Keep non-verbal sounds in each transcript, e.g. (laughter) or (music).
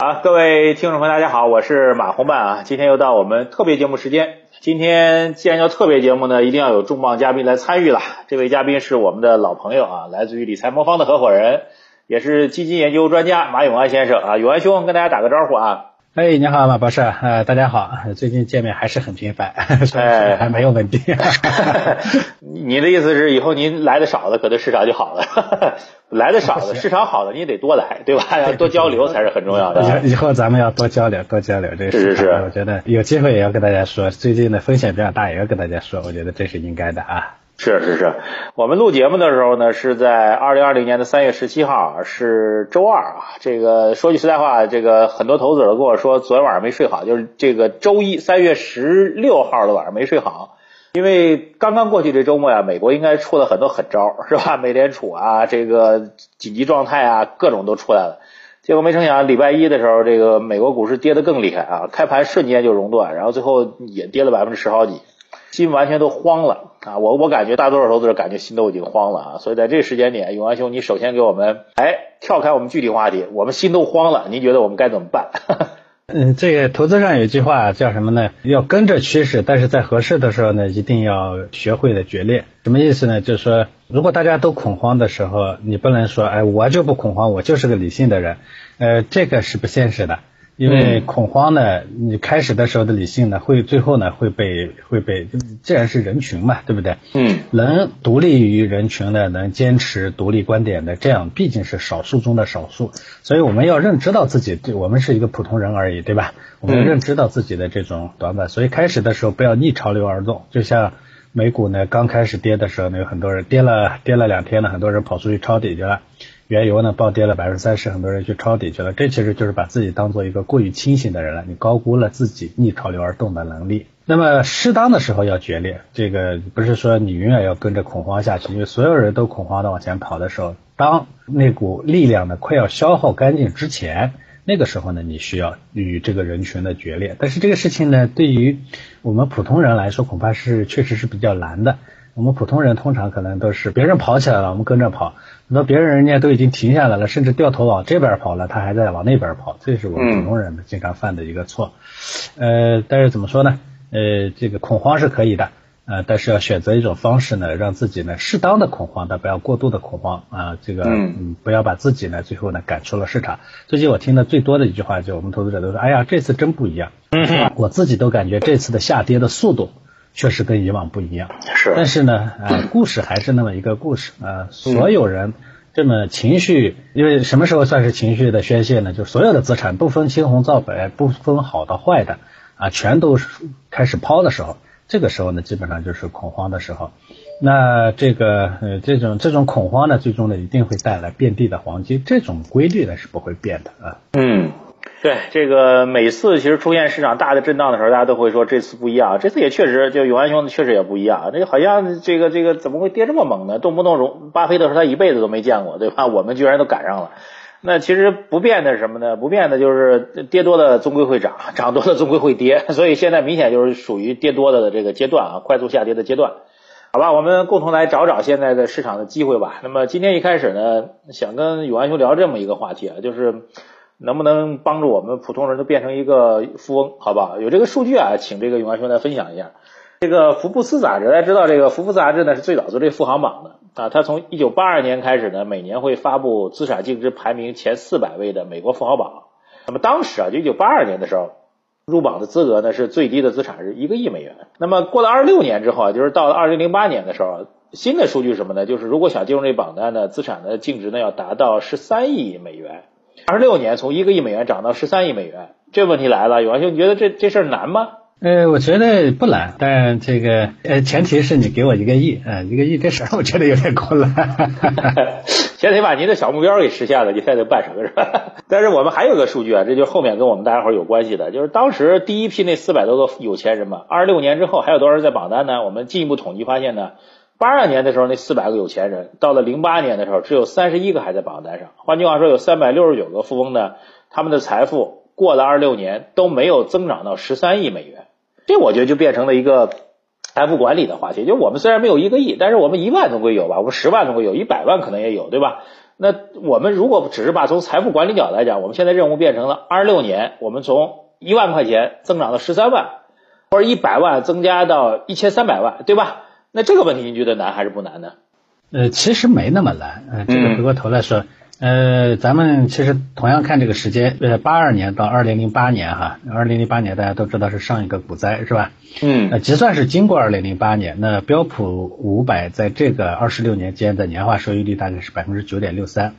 啊，各位听众朋友，大家好，我是马红漫啊。今天又到我们特别节目时间。今天既然叫特别节目呢，一定要有重磅嘉宾来参与了。这位嘉宾是我们的老朋友啊，来自于理财魔方的合伙人，也是基金研究专家马永安先生啊。永安兄跟大家打个招呼啊。哎，你好，马博士，呃，大家好，最近见面还是很频繁，(laughs) 哎，还没有问题。(laughs) 你的意思是以后您来的少了，可能市场就好了；(laughs) 来的少了，市场好了，你得多来，对吧？要多交流才是很重要的。以后咱们要多交流，多交流，这是是是。我觉得有机会也要跟大家说，最近的风险比较大，也要跟大家说，我觉得这是应该的啊。是是是，我们录节目的时候呢，是在二零二零年的三月十七号，是周二啊。这个说句实在话，这个很多投资者跟我说，昨天晚上没睡好，就是这个周一三月十六号的晚上没睡好，因为刚刚过去这周末呀，美国应该出了很多狠招，是吧？(laughs) 美联储啊，这个紧急状态啊，各种都出来了。结果没成想，礼拜一的时候，这个美国股市跌得更厉害啊，开盘瞬间就熔断，然后最后也跌了百分之十好几。心完全都慌了啊！我我感觉大多数投资者感觉心都已经慌了啊！所以在这个时间点，永安兄，你首先给我们哎跳开我们具体话题，我们心都慌了，您觉得我们该怎么办？(laughs) 嗯，这个投资上有句话叫什么呢？要跟着趋势，但是在合适的时候呢，一定要学会的决裂。什么意思呢？就是说，如果大家都恐慌的时候，你不能说哎我就不恐慌，我就是个理性的人，呃，这个是不现实的。因为恐慌呢，你开始的时候的理性呢，会最后呢会被会被，既然是人群嘛，对不对？嗯。能独立于人群的，能坚持独立观点的，这样毕竟是少数中的少数。所以我们要认知到自己，对我们是一个普通人而已，对吧？我们认知到自己的这种短板，所以开始的时候不要逆潮流而动。就像美股呢，刚开始跌的时候呢，有很多人跌了跌了两天呢，很多人跑出去抄底去了。原油呢暴跌了百分之三十，很多人去抄底去了，这其实就是把自己当做一个过于清醒的人了，你高估了自己逆潮流而动的能力。那么适当的时候要决裂，这个不是说你永远要跟着恐慌下去，因为所有人都恐慌的往前跑的时候，当那股力量呢快要消耗干净之前，那个时候呢你需要与这个人群的决裂。但是这个事情呢，对于我们普通人来说，恐怕是确实是比较难的。我们普通人通常可能都是别人跑起来了，我们跟着跑；那别人人家都已经停下来了，甚至掉头往这边跑了，他还在往那边跑，这是我们普通人经常犯的一个错。呃，但是怎么说呢？呃，这个恐慌是可以的，呃，但是要选择一种方式呢，让自己呢适当的恐慌，但不要过度的恐慌啊。这个嗯，不要把自己呢最后呢赶出了市场。最近我听的最多的一句话，就我们投资者都说：“哎呀，这次真不一样。”我自己都感觉这次的下跌的速度。确实跟以往不一样，是，但是呢，啊，故事还是那么一个故事啊。所有人这么情绪，因为什么时候算是情绪的宣泄呢？就所有的资产不分青红皂白，不分好的坏的啊，全都开始抛的时候，这个时候呢，基本上就是恐慌的时候。那这个呃，这种这种恐慌呢，最终呢，一定会带来遍地的黄金，这种规律呢是不会变的啊。嗯。对这个每次其实出现市场大的震荡的时候，大家都会说这次不一样，这次也确实就永安兄确实也不一样，这好像这个这个怎么会跌这么猛呢？动不动容巴菲特说他一辈子都没见过，对吧？(laughs) 我们居然都赶上了。那其实不变的是什么呢？不变的就是跌多了终归会涨，(laughs) 涨多了终归会跌，(laughs) 所以现在明显就是属于跌多的这个阶段啊，快速下跌的阶段。好吧，我们共同来找找现在的市场的机会吧。那么今天一开始呢，想跟永安兄聊这么一个话题啊，就是。能不能帮助我们普通人都变成一个富翁？好不好？有这个数据啊，请这个永安兄来分享一下。这个福布斯杂志，大家知道这个福布斯杂志呢是最早做这富豪榜的啊，它从一九八二年开始呢，每年会发布资产净值排名前四百位的美国富豪榜。那么当时啊，就一九八二年的时候，入榜的资格呢是最低的资产是一个亿美元。那么过了二十六年之后啊，就是到了二零零八年的时候，新的数据是什么呢？就是如果想进入这榜单呢，资产的净值呢要达到十三亿美元。二十六年从一个亿美元涨到十三亿美元，这问题来了，永安兄，你觉得这这事儿难吗？呃，我觉得不难，但这个呃前提是你给我一个亿啊，一个亿这事儿我觉得有点困难。(laughs) 先得把您的小目标给实现了，你才能办什么是吧？(laughs) 但是我们还有个数据啊，这就后面跟我们大家伙有关系的，就是当时第一批那四百多个有钱人嘛，二十六年之后还有多少人在榜单呢？我们进一步统计发现呢。八二年的时候，那四百个有钱人，到了零八年的时候，只有三十一个还在榜单上。换句话说，有三百六十九个富翁呢，他们的财富过了二六年都没有增长到十三亿美元。这我觉得就变成了一个财富管理的话题。就我们虽然没有一个亿，但是我们一万总归有吧，我们十万总归有，一百万可能也有，对吧？那我们如果只是把从财富管理角度来讲，我们现在任务变成了二六年，我们从一万块钱增长到十三万，或者一百万增加到一千三百万，对吧？那这个问题你觉得难还是不难呢？呃，其实没那么难。呃，这个回过头来说，呃，咱们其实同样看这个时间，呃，八二年到二零零八年哈，二零零八年大家都知道是上一个股灾是吧？嗯。呃，即算是经过二零零八年，那标普五百在这个二十六年间的年化收益率大概是百分之九点六三。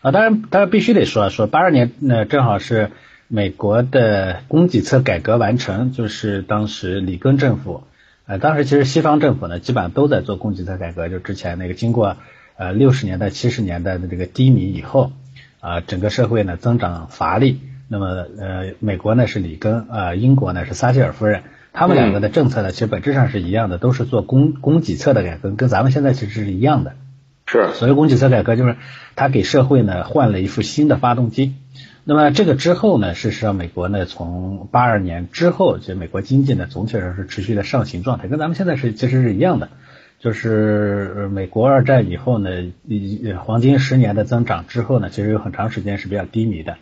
啊，当然，当然必须得说说八二年，那正好是美国的供给侧改革完成，就是当时里根政府。呃，当时其实西方政府呢，基本上都在做供给侧改革，就之前那个经过呃六十年代、七十年代的这个低迷以后，啊，整个社会呢增长乏力。那么呃，美国呢是里根，呃，英国呢是撒切尔夫人，他们两个的政策呢，其实本质上是一样的，都是做供供给侧的改革，跟咱们现在其实是一样的。是，所谓供给侧改革，就是他给社会呢换了一副新的发动机。那么这个之后呢，事实上美国呢从八二年之后，其实美国经济呢总体上是持续的上行状态，跟咱们现在是其实是一样的。就是美国二战以后呢，黄金十年的增长之后呢，其实有很长时间是比较低迷的。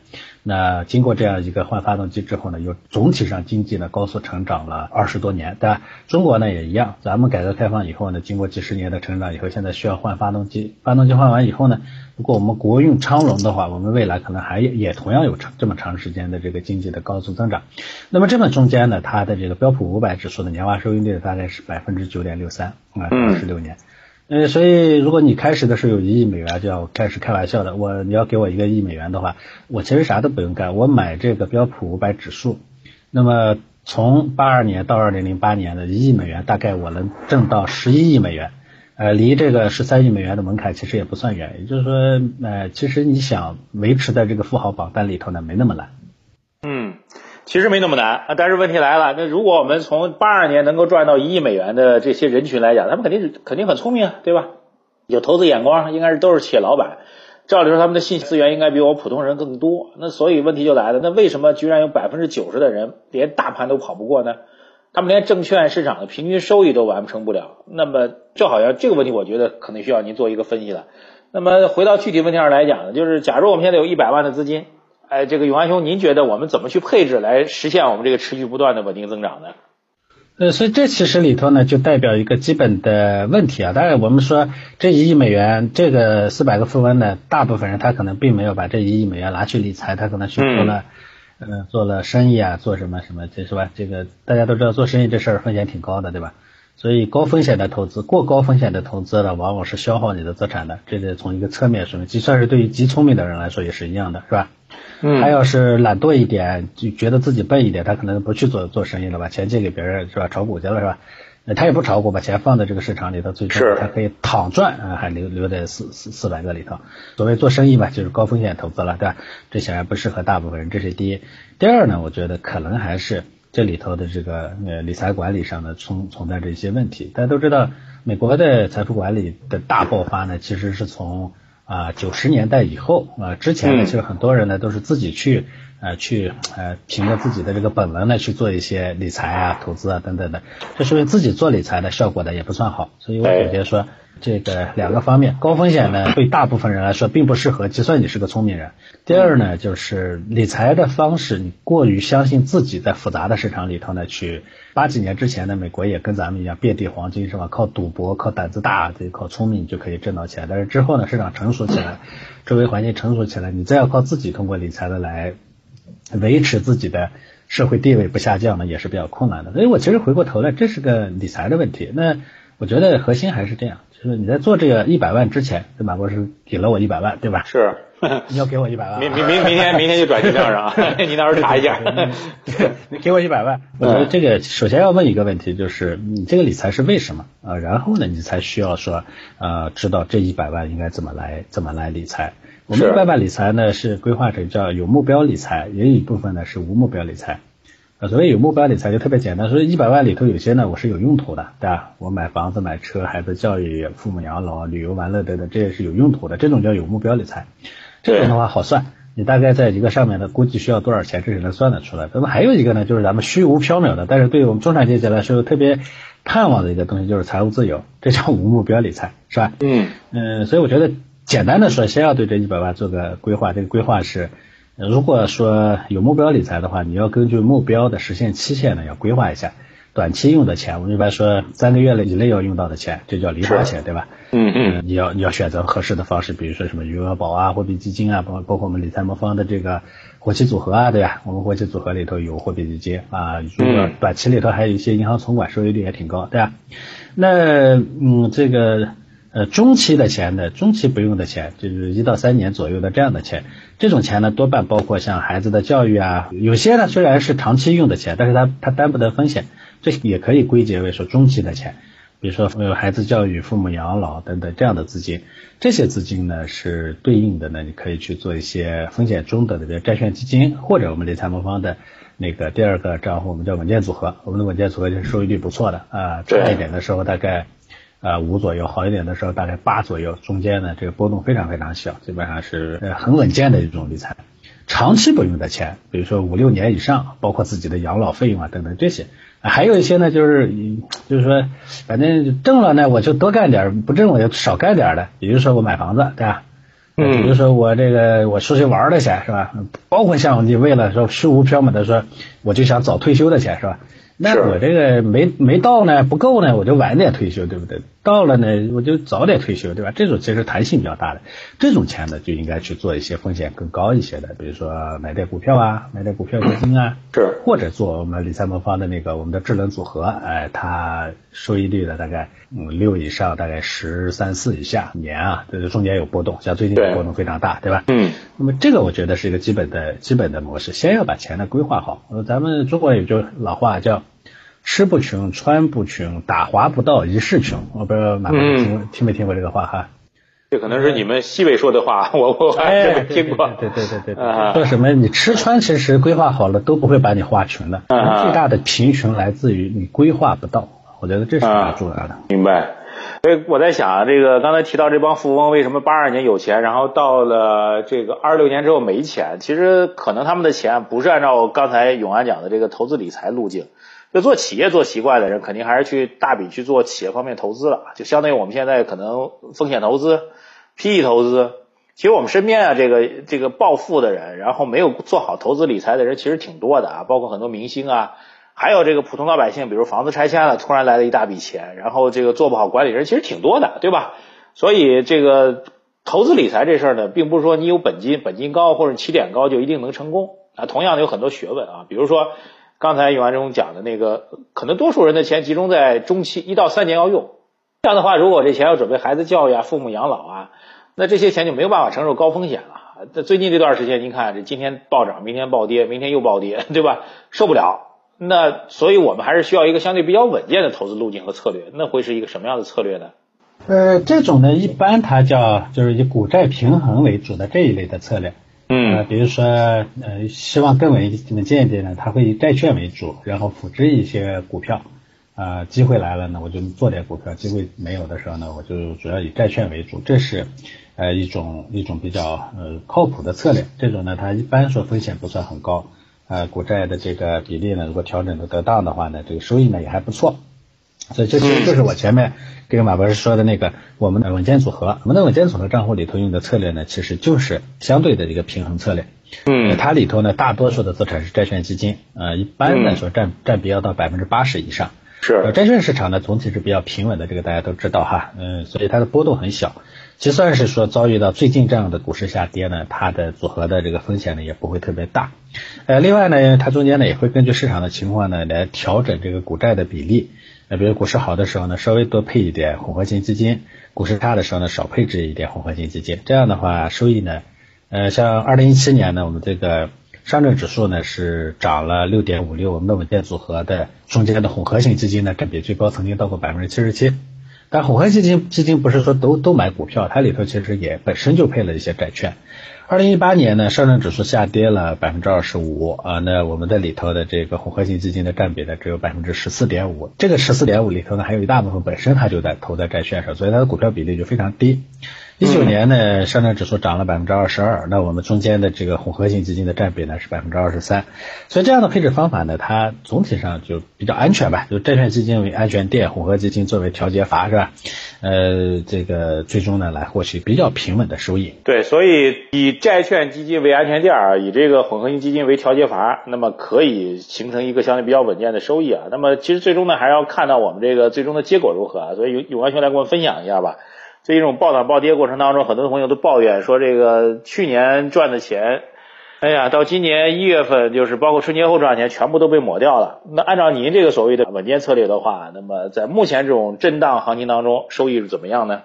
那经过这样一个换发动机之后呢，又总体上经济呢高速成长了二十多年，对吧？中国呢也一样，咱们改革开放以后呢，经过几十年的成长以后，现在需要换发动机，发动机换完以后呢，如果我们国运昌隆的话，我们未来可能还也同样有长这么长时间的这个经济的高速增长。那么这么中间呢，它的这个标普五百指数的年化收益率大概是百分之九点六三啊，二十六年。呃，所以如果你开始的时候有一亿美元，就要开始开玩笑的。我你要给我一个亿美元的话，我其实啥都不用干，我买这个标普五百指数。那么从八二年到二零零八年的一亿美元，大概我能挣到十一亿美元。呃，离这个十三亿美元的门槛其实也不算远。也就是说，呃，其实你想维持在这个富豪榜单里头呢，没那么难。其实没那么难啊，但是问题来了，那如果我们从八二年能够赚到一亿美元的这些人群来讲，他们肯定是肯定很聪明啊，对吧？有投资眼光，应该是都是企业老板。照理说，他们的信息资源应该比我普通人更多。那所以问题就来了，那为什么居然有百分之九十的人连大盘都跑不过呢？他们连证券市场的平均收益都完成不了。那么，就好像这个问题，我觉得可能需要您做一个分析了。那么回到具体问题上来讲呢，就是假如我们现在有一百万的资金。哎，这个永安兄，您觉得我们怎么去配置来实现我们这个持续不断的稳定增长呢？呃，所以这其实里头呢，就代表一个基本的问题啊。当然，我们说这一亿美元，这个四百个富翁呢，大部分人他可能并没有把这一亿美元拿去理财，他可能去做了，呃，做了生意啊，做什么什么，这是吧？这个大家都知道，做生意这事儿风险挺高的，对吧？所以高风险的投资，过高风险的投资呢，往往是消耗你的资产的。这个从一个侧面说明，就算是对于极聪明的人来说也是一样的，是吧？他要是懒惰一点，就觉得自己笨一点，他可能不去做做生意了，把钱借给别人是吧？炒股去了是吧？他也不炒股，把钱放在这个市场里头，最终他可以躺赚啊，还留留在四四四百个里头。所谓做生意吧，就是高风险投资了，对吧？这显然不适合大部分人，这是第一。第二呢，我觉得可能还是这里头的这个呃理财管理上呢存存在着一些问题。大家都知道，美国的财富管理的大爆发呢，其实是从。啊，九十年代以后啊，之前呢，其实很多人呢都是自己去呃去呃凭着自己的这个本能呢去做一些理财啊、投资啊等等的，这说明自己做理财的效果呢也不算好，所以我总结说。这个两个方面，高风险呢对大部分人来说并不适合，就算你是个聪明人。第二呢，就是理财的方式，你过于相信自己在复杂的市场里头呢去。八几年之前呢，美国也跟咱们一样遍地黄金是吧？靠赌博、靠胆子大、这靠聪明就可以挣到钱。但是之后呢，市场成熟起来，周围环境成熟起来，你再要靠自己通过理财的来维持自己的社会地位不下降呢，也是比较困难的。所以我其实回过头来，这是个理财的问题。那我觉得核心还是这样。就是你在做这个一百万之前，对马博士给了我一百万，对吧？是，(laughs) 你要给我一百万。明明明明天明天就转记账上，(laughs) 你到时候查一下。(laughs) 你给我一百万，我觉得这个首先要问一个问题，就是你这个理财是为什么啊？然后呢，你才需要说呃，知道这一百万应该怎么来怎么来理财。我们一百万理财呢是规划成叫有目标理财，也有一部分呢是无目标理财。所谓有目标理财就特别简单，所以一百万里头有些呢我是有用途的，对吧？我买房子、买车、孩子教育、父母养老、旅游玩乐等等，这也是有用途的，这种叫有目标理财。这种的话好算，你大概在一个上面呢估计需要多少钱，这是能算得出来。那么还有一个呢，就是咱们虚无缥缈的，但是对于我们中产阶级来说特别盼望的一个东西，就是财务自由，这叫无目标理财，是吧？嗯嗯，所以我觉得简单的说，先要对这一百万做个规划。这个规划是，如果说有目标理财的话，你要根据目标的实现期限呢，要规划一下。短期用的钱，我们一般说三个月以内要用到的钱，这叫零花钱，对吧？嗯嗯。你要你要选择合适的方式，比如说什么余额宝啊、货币基金啊，包包括我们理财魔方的这个活期组合啊，对吧？我们活期组合里头有货币基金啊，如果短期里头还有一些银行存款，收益率也挺高，对吧？那嗯，这个呃中期的钱呢，中期不用的钱，就是一到三年左右的这样的钱，这种钱呢多半包括像孩子的教育啊，有些呢虽然是长期用的钱，但是它它担不得风险。这也可以归结为说中期的钱，比如说呃孩子教育、父母养老等等这样的资金，这些资金呢是对应的呢，你可以去做一些风险中等的这个债券基金，或者我们理财魔方的那个第二个账户，我们叫稳健组合，我们的稳健组合就是收益率不错的啊，差一点的时候大概啊五左右，好一点的时候大概八左右，中间呢这个波动非常非常小，基本上是很稳健的一种理财。长期不用的钱，比如说五六年以上，包括自己的养老费用啊等等这些。还有一些呢，就是就是说，反正挣了呢，我就多干点；不挣我就少干点的。比如说我买房子，对吧？嗯。比如说我这个我出去玩的钱，是吧？包括像你为了说虚无缥缈的说，我就想早退休的钱，是吧？那我这个没没到呢，不够呢，我就晚点退休，对不对？到了呢，我就早点退休，对吧？这种其实弹性比较大的，这种钱呢，就应该去做一些风险更高一些的，比如说买点股票啊，买点股票基金啊，是，或者做我们理财魔方的那个我们的智能组合，哎，它收益率呢大概嗯六以上，大概十三四以下年啊，这个中间有波动，像最近波动非常大，对吧？嗯。那么这个我觉得是一个基本的基本的模式，先要把钱呢规划好。呃，咱们中国有句老话叫。吃不穷，穿不穷，打滑不到一世穷。我不知道马哥听听没听过这个话哈？这可能是你们西北说的话，我我还没听过。对对对对对，说什么你吃穿其实规划好了都不会把你划穷的。最大的贫穷来自于你规划不到，我觉得这是比较重要的。明白。所以我在想啊，这个刚才提到这帮富翁为什么八二年有钱，然后到了这个二六年之后没钱？其实可能他们的钱不是按照刚才永安讲的这个投资理财路径。就做企业做习惯的人，肯定还是去大笔去做企业方面投资了，就相当于我们现在可能风险投资、PE 投资。其实我们身边啊，这个这个暴富的人，然后没有做好投资理财的人，其实挺多的啊，包括很多明星啊，还有这个普通老百姓，比如房子拆迁了，突然来了一大笔钱，然后这个做不好管理人，其实挺多的，对吧？所以这个投资理财这事儿呢，并不是说你有本金、本金高或者起点高就一定能成功啊，同样的有很多学问啊，比如说。刚才永安中讲的那个，可能多数人的钱集中在中期一到三年要用，这样的话，如果这钱要准备孩子教育啊、父母养老啊，那这些钱就没有办法承受高风险了。那最近这段时间，您看这今天暴涨，明天暴跌，明天又暴跌，对吧？受不了。那所以我们还是需要一个相对比较稳健的投资路径和策略。那会是一个什么样的策略呢？呃，这种呢，一般它叫就是以股债平衡为主的这一类的策略。嗯，比如说，呃，希望更稳健一点呢，它会以债券为主，然后辅之一些股票。啊，机会来了呢，我就做点股票；机会没有的时候呢，我就主要以债券为主。这是呃一种一种比较呃靠谱的策略。这种呢，它一般说风险不算很高。呃，股债的这个比例呢，如果调整的得当的话呢，这个收益呢也还不错。所以这其实就是我前面跟马博士说的那个我们的稳健组合，我们的稳健组合账户里头用的策略呢，其实就是相对的一个平衡策略。嗯，它里头呢，大多数的资产是债券基金，呃，一般来说占占比要到百分之八十以上。是。债券市场呢，总体是比较平稳的，这个大家都知道哈，嗯，所以它的波动很小。就算是说遭遇到最近这样的股市下跌呢，它的组合的这个风险呢也不会特别大。呃，另外呢，它中间呢也会根据市场的情况呢来调整这个股债的比例。呃，比如股市好的时候呢，稍微多配一点混合型基金；股市差的时候呢，少配置一点混合型基金。这样的话，收益呢，呃，像二零一七年呢，我们这个上证指数呢是涨了六点五六，我们的稳健组合的中间的混合型基金呢占比最高，曾经到过百分之七十七。但混合基金基金不是说都都买股票，它里头其实也本身就配了一些债券。二零一八年呢，上证指数下跌了百分之二十五啊，那我们的里头的这个混合型基金的占比呢只有百分之十四点五，这个十四点五里头呢还有一大部分本身它就在投在债券上，所以它的股票比例就非常低。一九年呢，上证指数涨了百分之二十二，那我们中间的这个混合型基金的占比呢是百分之二十三，所以这样的配置方法呢，它总体上就比较安全吧，就债券基金为安全垫，混合基金作为调节阀，是吧？呃，这个最终呢来获取比较平稳的收益。对，所以以债券基金为安全垫儿，以这个混合型基金为调节阀，那么可以形成一个相对比较稳健的收益啊。那么其实最终呢，还是要看到我们这个最终的结果如何啊。所以永永安兄来跟我们分享一下吧。这种暴涨暴跌过程当中，很多朋友都抱怨说，这个去年赚的钱，哎呀，到今年一月份，就是包括春节后赚的钱，全部都被抹掉了。那按照您这个所谓的稳健策略的话，那么在目前这种震荡行情当中，收益是怎么样呢？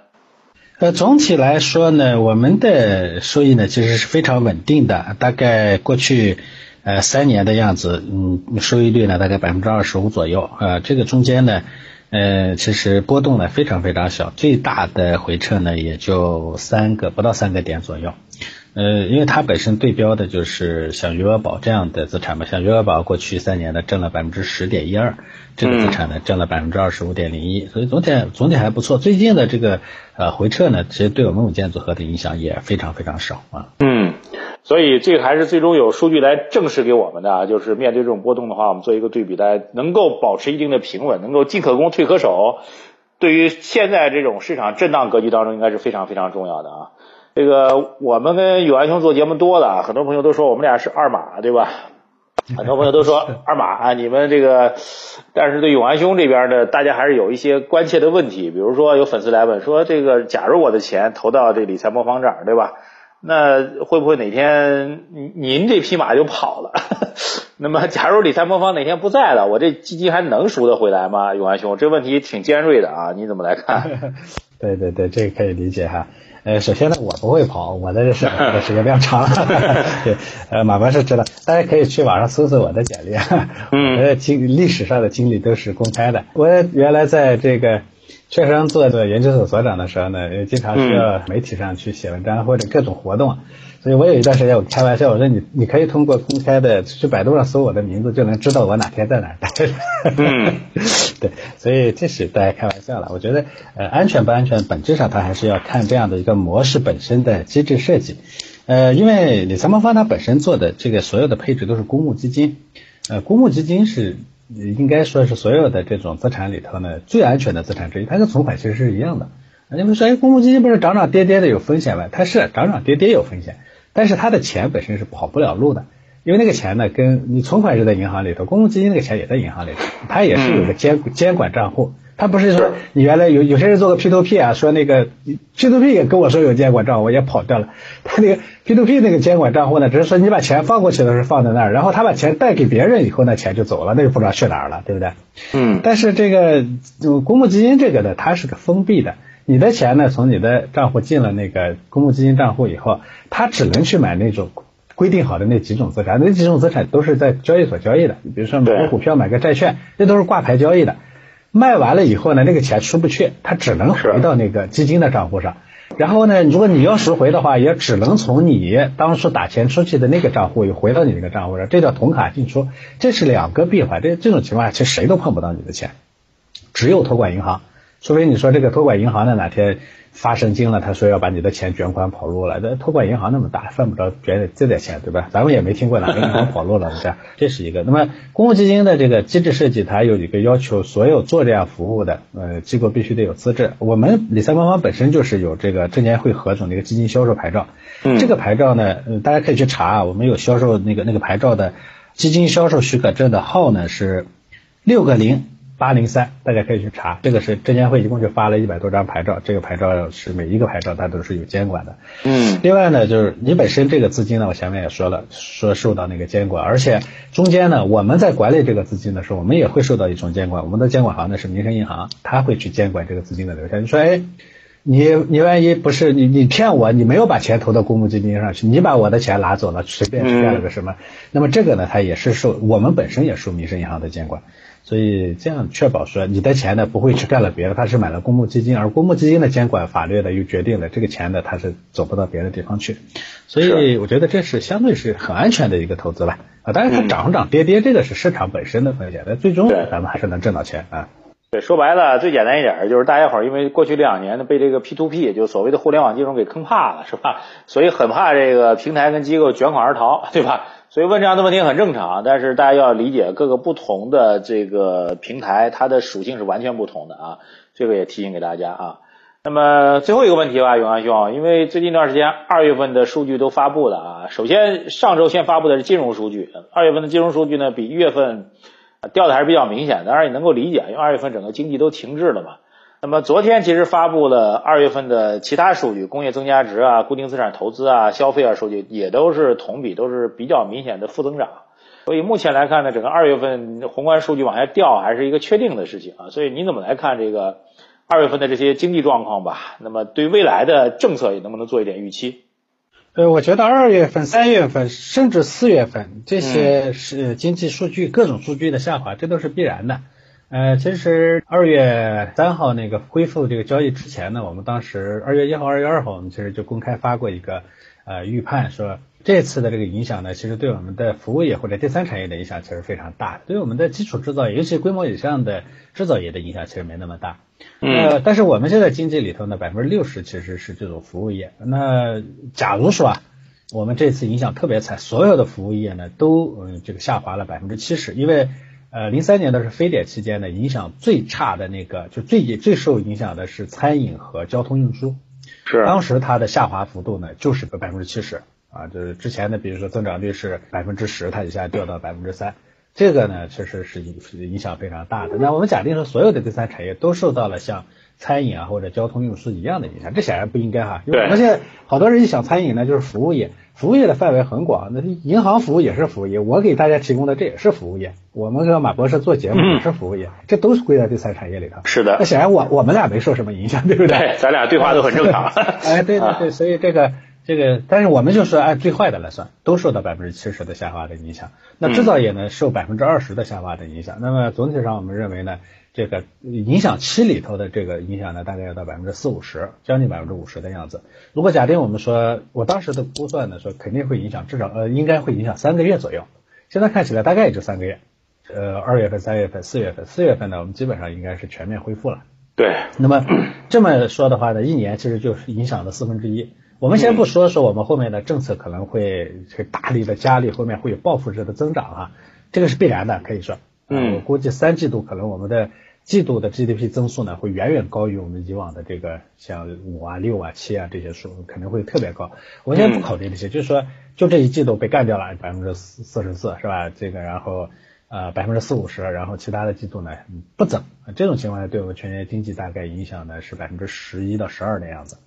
呃，总体来说呢，我们的收益呢其实是非常稳定的，大概过去呃三年的样子，嗯，收益率呢大概百分之二十五左右，呃，这个中间呢。呃，其实波动呢非常非常小，最大的回撤呢也就三个不到三个点左右。呃，因为它本身对标的就是像余额宝这样的资产嘛，像余额宝过去三年呢挣了百分之十点一二，这个资产呢挣了百分之二十五点零一，所以总体总体还不错。最近的这个呃回撤呢，其实对我们稳健组合的影响也非常非常少啊。嗯。所以这个还是最终有数据来证实给我们的啊，就是面对这种波动的话，我们做一个对比，大家能够保持一定的平稳，能够进可攻退可守，对于现在这种市场震荡格局当中，应该是非常非常重要的啊。这个我们跟永安兄做节目多了，很多朋友都说我们俩是二马，对吧？很多朋友都说二马啊，(laughs) 你们这个，但是对永安兄这边呢，大家还是有一些关切的问题，比如说有粉丝来问说，这个假如我的钱投到这理财魔方这儿，对吧？那会不会哪天您这匹马就跑了？(laughs) 那么，假如理财魔方哪天不在了，我这基金还能赎得回来吗？永安兄，这问题挺尖锐的啊，你怎么来看？(laughs) 对对对，这个可以理解哈。呃，首先呢，我不会跑，我的是的时间比较长。(laughs) 对，呃，马博士知道，大家可以去网上搜搜我的简历，我的经历史上的经历都是公开的。我原来在这个。券商做的研究所所长的时候呢，也经常需要媒体上去写文章或者各种活动，所以我有一段时间我开玩笑，我说你你可以通过公开的去百度上搜我的名字，就能知道我哪天在哪待着。嗯，(laughs) 对，所以这是大家开玩笑了。我觉得呃安全不安全，本质上它还是要看这样的一个模式本身的机制设计。呃，因为理财魔方它本身做的这个所有的配置都是公募基金，呃，公募基金是。应该说是所有的这种资产里头呢最安全的资产之一，它跟存款其实是一样的。你们说，哎，公募基金不是涨涨跌跌的有风险吗？它是涨涨跌跌有风险，但是它的钱本身是跑不了路的，因为那个钱呢，跟你存款是在银行里头，公募基金那个钱也在银行里头，它也是有个监监管账户。他不是说你原来有有些人做个 P to P 啊，说那个 P to P 也跟我说有监管账户，我也跑掉了。他那个 P to P 那个监管账户呢，只是说你把钱放过去的时候放在那儿，然后他把钱贷给别人以后，那钱就走了，那就不知道去哪儿了，对不对？嗯。但是这个公募基金这个呢，它是个封闭的，你的钱呢从你的账户进了那个公募基金账户以后，它只能去买那种规定好的那几种资产，那几种资产都是在交易所交易的，比如说买个股票、买个债券，那都是挂牌交易的。卖完了以后呢，那个钱出不去，它只能回到那个基金的账户上。然后呢，如果你要赎回的话，也只能从你当初打钱出去的那个账户又回到你那个账户上，这叫同卡进出，这是两个闭环。这这种情况下，其实谁都碰不到你的钱，只有托管银行，除非你说这个托管银行的哪天。发神经了，他说要把你的钱卷款跑路了。这托管银行那么大，犯不着卷这点钱，对吧？咱们也没听过哪个银行跑路了，这这是一个。那么公募基金的这个机制设计，它有一个要求，所有做这样服务的呃机构必须得有资质。我们理财官方本身就是有这个证监会核准的一个基金销售牌照。这个牌照呢，大家可以去查，我们有销售那个那个牌照的基金销售许可证的号呢是六个零。八零三，大家可以去查，这个是证监会一共就发了一百多张牌照，这个牌照是每一个牌照它都是有监管的。嗯，另外呢，就是你本身这个资金呢，我前面也说了，说受到那个监管，而且中间呢，我们在管理这个资金的时候，我们也会受到一种监管。我们的监管行呢是民生银行，他会去监管这个资金的流向。你说，哎，你你万一不是你你骗我，你没有把钱投到公募基金上去，你把我的钱拿走了，随便干了个什么，那么这个呢，它也是受我们本身也受民生银行的监管。所以这样确保说你的钱呢不会去干了别的，他是买了公募基金，而公募基金的监管法律呢又决定了这个钱呢他是走不到别的地方去，所以我觉得这是相对是很安全的一个投资吧。啊，当然它涨涨跌跌这个是市场本身的风险，但最终咱们还是能挣到钱啊。对，说白了，最简单一点就是大家伙儿因为过去两年呢被这个 P to P 就所谓的互联网金融给坑怕了，是吧？所以很怕这个平台跟机构卷款而逃，对吧？所以问这样的问题很正常，但是大家要理解各个不同的这个平台，它的属性是完全不同的啊，这个也提醒给大家啊。那么最后一个问题吧，永安兄，因为最近一段时间二月份的数据都发布了啊，首先上周先发布的是金融数据，二月份的金融数据呢比一月份。掉的还是比较明显，当然也能够理解，因为二月份整个经济都停滞了嘛。那么昨天其实发布了二月份的其他数据，工业增加值啊、固定资产投资啊、消费啊数据也都是同比都是比较明显的负增长。所以目前来看呢，整个二月份宏观数据往下掉还是一个确定的事情啊。所以你怎么来看这个二月份的这些经济状况吧？那么对未来的政策也能不能做一点预期？呃，我觉得二月份、三月份甚至四月份这些是经济数据各种数据的下滑，这都是必然的。呃，其实二月三号那个恢复这个交易之前呢，我们当时二月一号、二月二号，我们其实就公开发过一个呃预判，说这次的这个影响呢，其实对我们的服务业或者第三产业的影响其实非常大，对我们的基础制造业，尤其规模以上的制造业的影响其实没那么大。呃，但是我们现在经济里头呢，百分之六十其实是这种服务业。那假如说啊，我们这次影响特别惨，所有的服务业呢都嗯这个下滑了百分之七十，因为呃零三年的是非典期间呢，影响最差的那个就最最受影响的是餐饮和交通运输，是当时它的下滑幅度呢就是个百分之七十啊，就是之前的比如说增长率是百分之十，它一下掉到百分之三。这个呢，确实是影影响非常大的。那我们假定说，所有的第三产业都受到了像餐饮啊或者交通运输一样的影响，这显然不应该哈。对。而且好多人一想餐饮呢，就是服务业，服务业的范围很广，那银行服务也是服务业，我给大家提供的这也是服务业。我们跟马博士做节目也是服务业，这都是归在第三产业里头。是的。那显然我我们俩没受什么影响，对不对？对，咱俩对话都很正常。(laughs) 哎，对对对，(laughs) 所以这个。这个，但是我们就是按最坏的来算，都受到百分之七十的下滑的影响。那制造业呢，受百分之二十的下滑的影响。那么总体上，我们认为呢，这个影响期里头的这个影响呢，大概要到百分之四五十，将近百分之五十的样子。如果假定我们说，我当时的估算呢，说肯定会影响，至少呃，应该会影响三个月左右。现在看起来大概也就三个月。呃，二月份、三月份、四月份，四月份呢，我们基本上应该是全面恢复了。对。那么这么说的话呢，一年其实就是影响了四分之一。我们先不说说我们后面的政策可能会大力的加力，后面会有报复式的增长啊，这个是必然的，可以说，嗯，我估计三季度可能我们的季度的 GDP 增速呢会远远高于我们以往的这个像五啊、六啊、七啊这些数，可能会特别高。我先不考虑这些，就是说就这一季度被干掉了百分之四四十四是吧？这个然后呃百分之四五十，然后其他的季度呢不增，这种情况下对我们全年经济大概影响呢是百分之十一到十二的样子。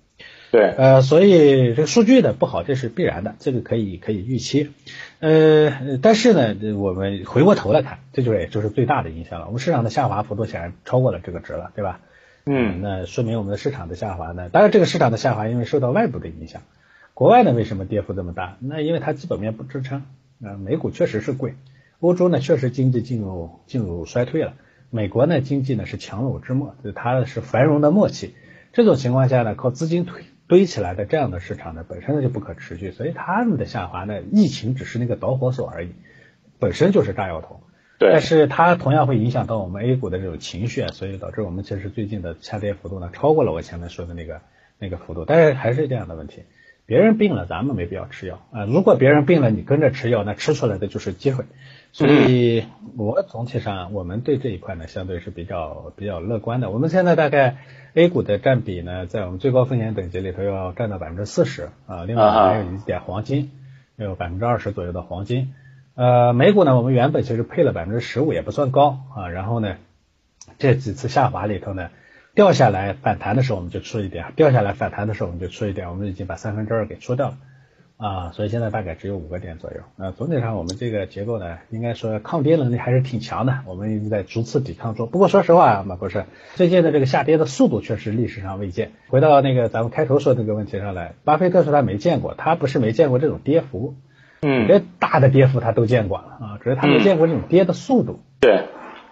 对，呃，所以这个数据的不好，这是必然的，这个可以可以预期。呃，但是呢，我们回过头来看，这就是就是最大的影响了。我们市场的下滑幅度显然超过了这个值了，对吧？嗯，那说明我们的市场的下滑呢，当然这个市场的下滑因为受到外部的影响。国外呢为什么跌幅这么大？那因为它基本面不支撑。啊，美股确实是贵，欧洲呢确实经济进入进入衰退了，美国呢经济呢是强弩之末，就它是繁荣的末期。这种情况下呢，靠资金推。堆起来的这样的市场呢，本身呢就不可持续，所以他们的下滑呢，疫情只是那个导火索而已，本身就是炸药桶。对。但是它同样会影响到我们 A 股的这种情绪，所以导致我们其实最近的下跌幅度呢，超过了我前面说的那个那个幅度。但是还是这样的问题，别人病了，咱们没必要吃药啊。如果别人病了，你跟着吃药，那吃出来的就是机会。所以，我总体上我们对这一块呢，相对是比较比较乐观的。我们现在大概 A 股的占比呢，在我们最高风险等级里头要占到百分之四十啊，另外还有一点黄金，有百分之二十左右的黄金。呃，美股呢，我们原本其实配了百分之十五，也不算高啊。然后呢，这几次下滑里头呢，掉下来反弹的时候我们就出一点，掉下来反弹的时候我们就出一点，我们已经把三分之二给出掉了。啊，所以现在大概只有五个点左右。那总体上我们这个结构呢，应该说抗跌能力还是挺强的。我们一直在逐次抵抗中。不过说实话啊，马博士，最近的这个下跌的速度确实历史上未见。回到那个咱们开头说那个问题上来，巴菲特说他没见过，他不是没见过这种跌幅，嗯，这大的跌幅他都见过了啊，只是他没见过这种跌的速度。对。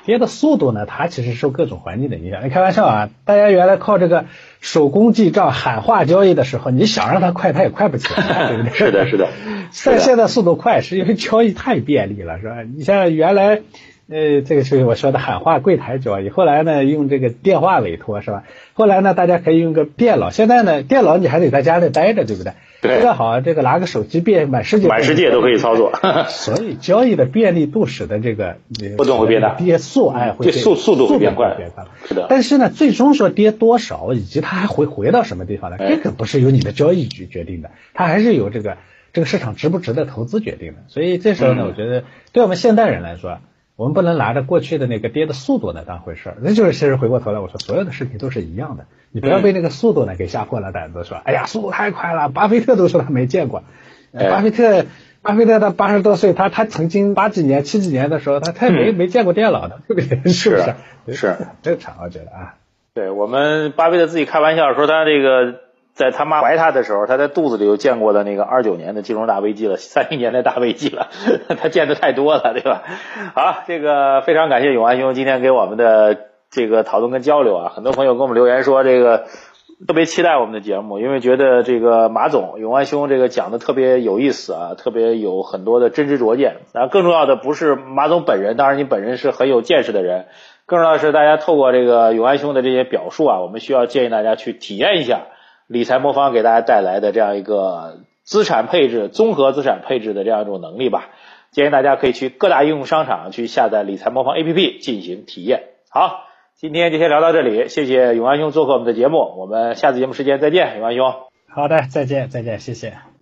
跌的速度呢？它其实受各种环境的影响。你开玩笑啊！大家原来靠这个手工记账、喊话交易的时候，你想让它快，它也快不起来，对不对？(laughs) 是的，是的。(laughs) 现现在速度快，是因为交易太便利了，是吧？你像原来呃，这个是我说的喊话柜台交易。后来呢，用这个电话委托是吧？后来呢，大家可以用个电脑。现在呢，电脑你还得在家里待着，对不对？对。这个好，这个拿个手机变满世界，满世界都可以操作。(laughs) 所以交易的便利度使得这个波动会变大，跌速哎会速速度会变快。是的。但是呢，最终说跌多少，以及它还会回到什么地方呢？这个不是由你的交易局决定的，它还是由这个这个市场值不值得投资决定的。所以这时候呢，我觉得对我们现代人来说。我们不能拿着过去的那个跌的速度呢当回事儿，那就是其实回过头来我说所有的事情都是一样的，你不要被那个速度呢给吓破了胆子，说哎呀速度太快了，巴菲特都说他没见过，巴菲特巴菲特他八十多岁，他他曾经八几年七几年的时候，他他没没见过电脑的，对不对？是不是？是 (laughs) 正常，我觉得啊。对我们巴菲特自己开玩笑说他这个。在他妈怀他的时候，他在肚子里就见过的那个二九年的金融大危机了，(laughs) 三零年的大危机了，(laughs) 他见的太多了，对吧？(laughs) 好，这个非常感谢永安兄今天给我们的这个讨论跟交流啊，很多朋友给我们留言说这个特别期待我们的节目，因为觉得这个马总永安兄这个讲的特别有意思啊，特别有很多的真知灼见。然后更重要的不是马总本人，当然你本人是很有见识的人，更重要的是大家透过这个永安兄的这些表述啊，我们需要建议大家去体验一下。理财魔方给大家带来的这样一个资产配置、综合资产配置的这样一种能力吧，建议大家可以去各大应用商场去下载理财魔方 APP 进行体验。好，今天就先聊到这里，谢谢永安兄做客我们的节目，我们下次节目时间再见，永安兄。好的，再见，再见，谢谢。